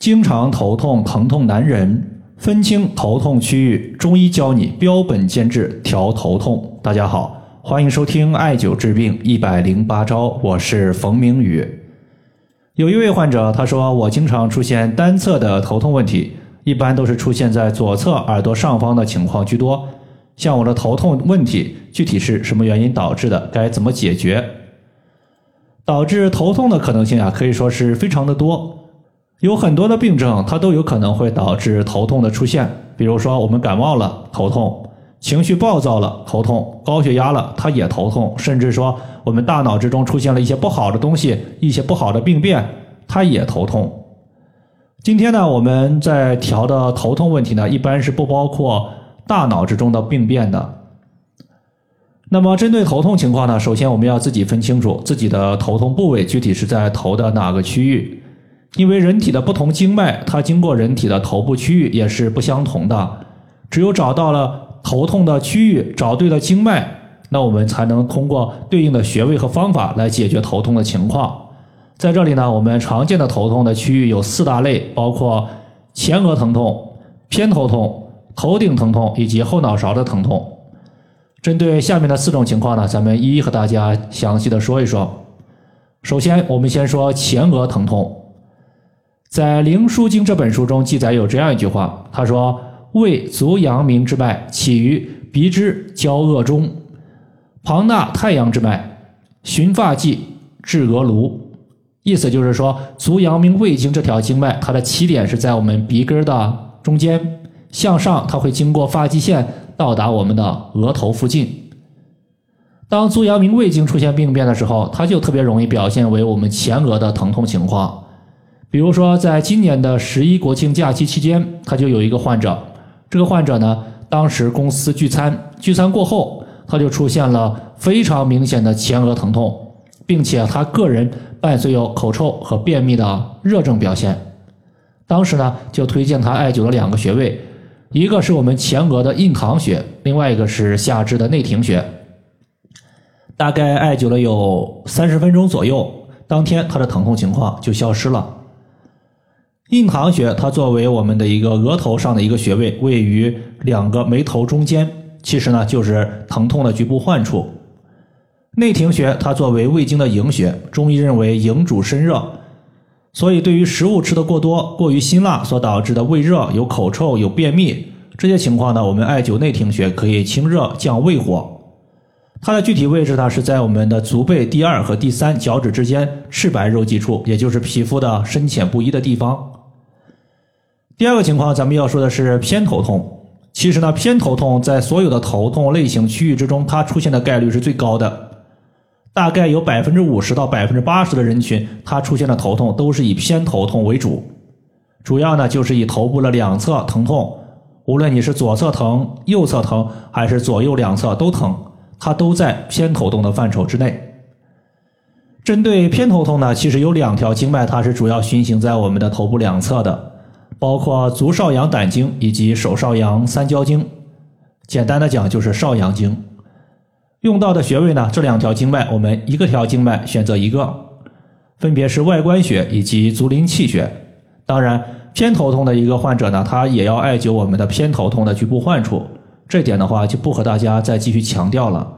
经常头痛、疼痛难忍，分清头痛区域，中医教你标本兼治调头痛。大家好，欢迎收听艾灸治病一百零八招，我是冯明宇。有一位患者他说，我经常出现单侧的头痛问题，一般都是出现在左侧耳朵上方的情况居多。像我的头痛问题，具体是什么原因导致的？该怎么解决？导致头痛的可能性啊，可以说是非常的多。有很多的病症，它都有可能会导致头痛的出现。比如说，我们感冒了头痛，情绪暴躁了头痛，高血压了它也头痛，甚至说我们大脑之中出现了一些不好的东西，一些不好的病变，它也头痛。今天呢，我们在调的头痛问题呢，一般是不包括。大脑之中的病变的，那么针对头痛情况呢，首先我们要自己分清楚自己的头痛部位具体是在头的哪个区域，因为人体的不同经脉，它经过人体的头部区域也是不相同的。只有找到了头痛的区域，找对了经脉，那我们才能通过对应的穴位和方法来解决头痛的情况。在这里呢，我们常见的头痛的区域有四大类，包括前额疼痛、偏头痛。头顶疼痛以及后脑勺的疼痛，针对下面的四种情况呢，咱们一一和大家详细的说一说。首先，我们先说前额疼痛。在《灵枢经》这本书中记载有这样一句话，他说：“胃足阳明之脉起于鼻之交恶中，旁纳太阳之脉，循发际至额颅。”意思就是说，足阳明胃经这条经脉，它的起点是在我们鼻根的中间。向上，它会经过发际线到达我们的额头附近。当足阳明胃经出现病变的时候，它就特别容易表现为我们前额的疼痛情况。比如说，在今年的十一国庆假期期间，他就有一个患者。这个患者呢，当时公司聚餐，聚餐过后，他就出现了非常明显的前额疼痛，并且他个人伴随有口臭和便秘的热症表现。当时呢，就推荐他艾灸了两个穴位。一个是我们前额的印堂穴，另外一个是下肢的内庭穴。大概艾灸了有三十分钟左右，当天他的疼痛情况就消失了。印堂穴它作为我们的一个额头上的一个穴位，位于两个眉头中间，其实呢就是疼痛的局部患处。内庭穴它作为胃经的营穴，中医认为营主身热。所以，对于食物吃的过多、过于辛辣所导致的胃热、有口臭、有便秘这些情况呢，我们艾灸内庭穴可以清热降胃火。它的具体位置呢是在我们的足背第二和第三脚趾之间赤白肉际处，也就是皮肤的深浅不一的地方。第二个情况，咱们要说的是偏头痛。其实呢，偏头痛在所有的头痛类型区域之中，它出现的概率是最高的。大概有百分之五十到百分之八十的人群，他出现的头痛都是以偏头痛为主，主要呢就是以头部的两侧疼痛，无论你是左侧疼、右侧疼，还是左右两侧都疼，它都在偏头痛的范畴之内。针对偏头痛呢，其实有两条经脉，它是主要循行在我们的头部两侧的，包括足少阳胆经以及手少阳三焦经。简单的讲，就是少阳经。用到的穴位呢？这两条经脉，我们一个条经脉选择一个，分别是外关穴以及足临气穴。当然，偏头痛的一个患者呢，他也要艾灸我们的偏头痛的局部患处。这点的话，就不和大家再继续强调了。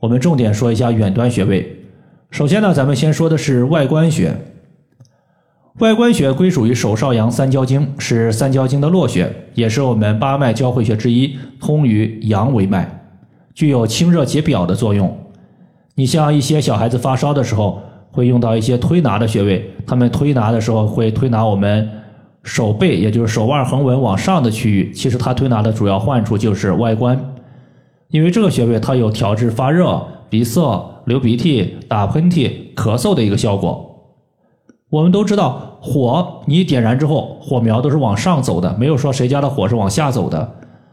我们重点说一下远端穴位。首先呢，咱们先说的是外关穴。外关穴归属于手少阳三焦经，是三焦经的络穴，也是我们八脉交汇穴之一，通于阳维脉。具有清热解表的作用。你像一些小孩子发烧的时候，会用到一些推拿的穴位。他们推拿的时候会推拿我们手背，也就是手腕横纹往上的区域。其实它推拿的主要患处就是外关，因为这个穴位它有调治发热、鼻塞、流鼻涕、打喷嚏、咳嗽的一个效果。我们都知道，火你点燃之后，火苗都是往上走的，没有说谁家的火是往下走的。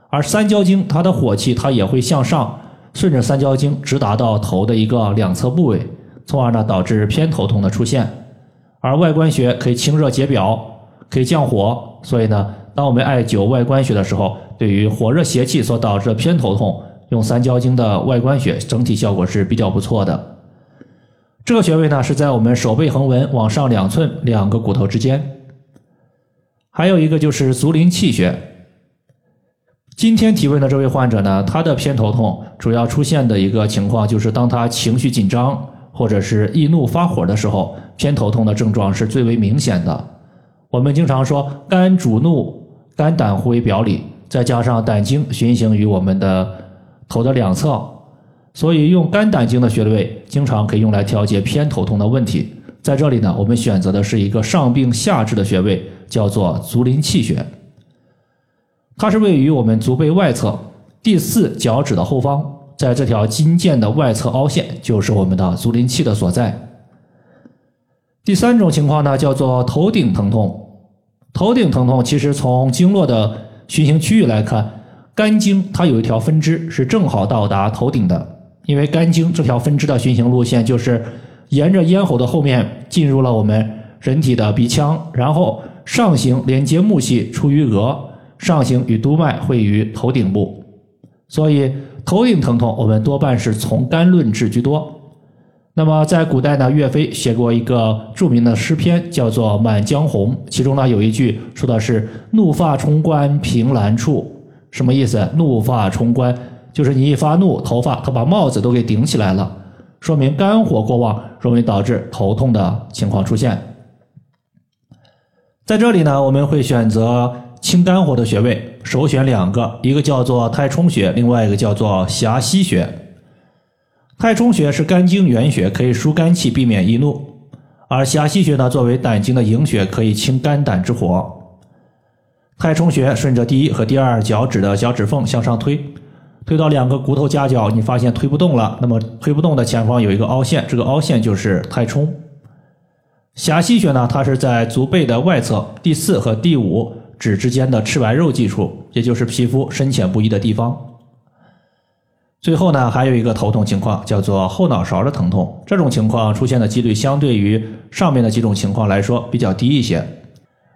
而三焦经它的火气它也会向上，顺着三焦经直达到头的一个两侧部位，从而呢导致偏头痛的出现。而外关穴可以清热解表，可以降火，所以呢，当我们艾灸外关穴的时候，对于火热邪气所导致的偏头痛，用三焦经的外关穴整体效果是比较不错的。这个穴位呢是在我们手背横纹往上两寸两个骨头之间。还有一个就是足临气血。今天提问的这位患者呢，他的偏头痛主要出现的一个情况就是当他情绪紧张或者是易怒发火的时候，偏头痛的症状是最为明显的。我们经常说肝主怒，肝胆互为表里，再加上胆经循行于我们的头的两侧，所以用肝胆经的穴位经常可以用来调节偏头痛的问题。在这里呢，我们选择的是一个上病下治的穴位，叫做足临气穴。它是位于我们足背外侧第四脚趾的后方，在这条筋腱的外侧凹陷，就是我们的足临气的所在。第三种情况呢，叫做头顶疼痛。头顶疼痛其实从经络的循行区域来看，肝经它有一条分支是正好到达头顶的，因为肝经这条分支的循行路线就是。沿着咽喉的后面进入了我们人体的鼻腔，然后上行连接木系出于额，上行与督脉会于头顶部。所以头顶疼痛，我们多半是从肝论治居多。那么在古代呢，岳飞写过一个著名的诗篇，叫做《满江红》，其中呢有一句说的是“怒发冲冠凭栏处”，什么意思？怒发冲冠就是你一发怒，头发他把帽子都给顶起来了。说明肝火过旺，容易导致头痛的情况出现。在这里呢，我们会选择清肝火的穴位，首选两个，一个叫做太冲穴，另外一个叫做霞溪穴。太冲穴是肝经原穴，可以疏肝气，避免易怒；而霞溪穴呢，作为胆经的营穴，可以清肝胆之火。太冲穴顺着第一和第二脚趾的脚趾缝向上推。推到两个骨头夹角，你发现推不动了，那么推不动的前方有一个凹陷，这个凹陷就是太冲。狭溪穴呢，它是在足背的外侧第四和第五趾之间的赤白肉际处，也就是皮肤深浅不一的地方。最后呢，还有一个头痛情况，叫做后脑勺的疼痛，这种情况出现的几率相对于上面的几种情况来说比较低一些。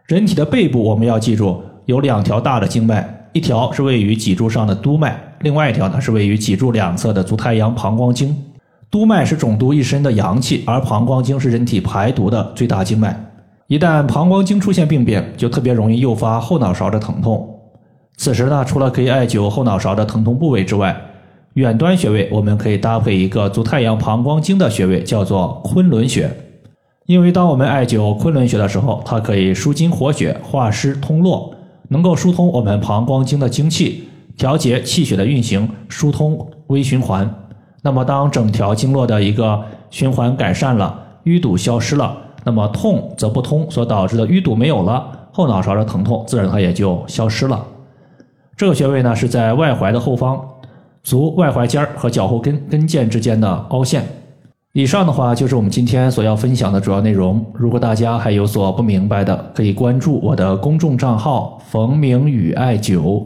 人体的背部我们要记住有两条大的经脉，一条是位于脊柱上的督脉。另外一条呢是位于脊柱两侧的足太阳膀胱经，督脉是总督一身的阳气，而膀胱经是人体排毒的最大经脉。一旦膀胱经出现病变，就特别容易诱发后脑勺的疼痛。此时呢，除了可以艾灸后脑勺的疼痛部位之外，远端穴位我们可以搭配一个足太阳膀胱经的穴位，叫做昆仑穴。因为当我们艾灸昆仑穴的时候，它可以舒筋活血、化湿通络，能够疏通我们膀胱经的精气。调节气血的运行，疏通微循环。那么，当整条经络的一个循环改善了，淤堵消失了，那么痛则不通所导致的淤堵没有了，后脑勺的疼痛自然它也就消失了。这个穴位呢是在外踝的后方，足外踝尖儿和脚后跟跟腱之间的凹陷。以上的话就是我们今天所要分享的主要内容。如果大家还有所不明白的，可以关注我的公众账号“冯明宇艾灸”。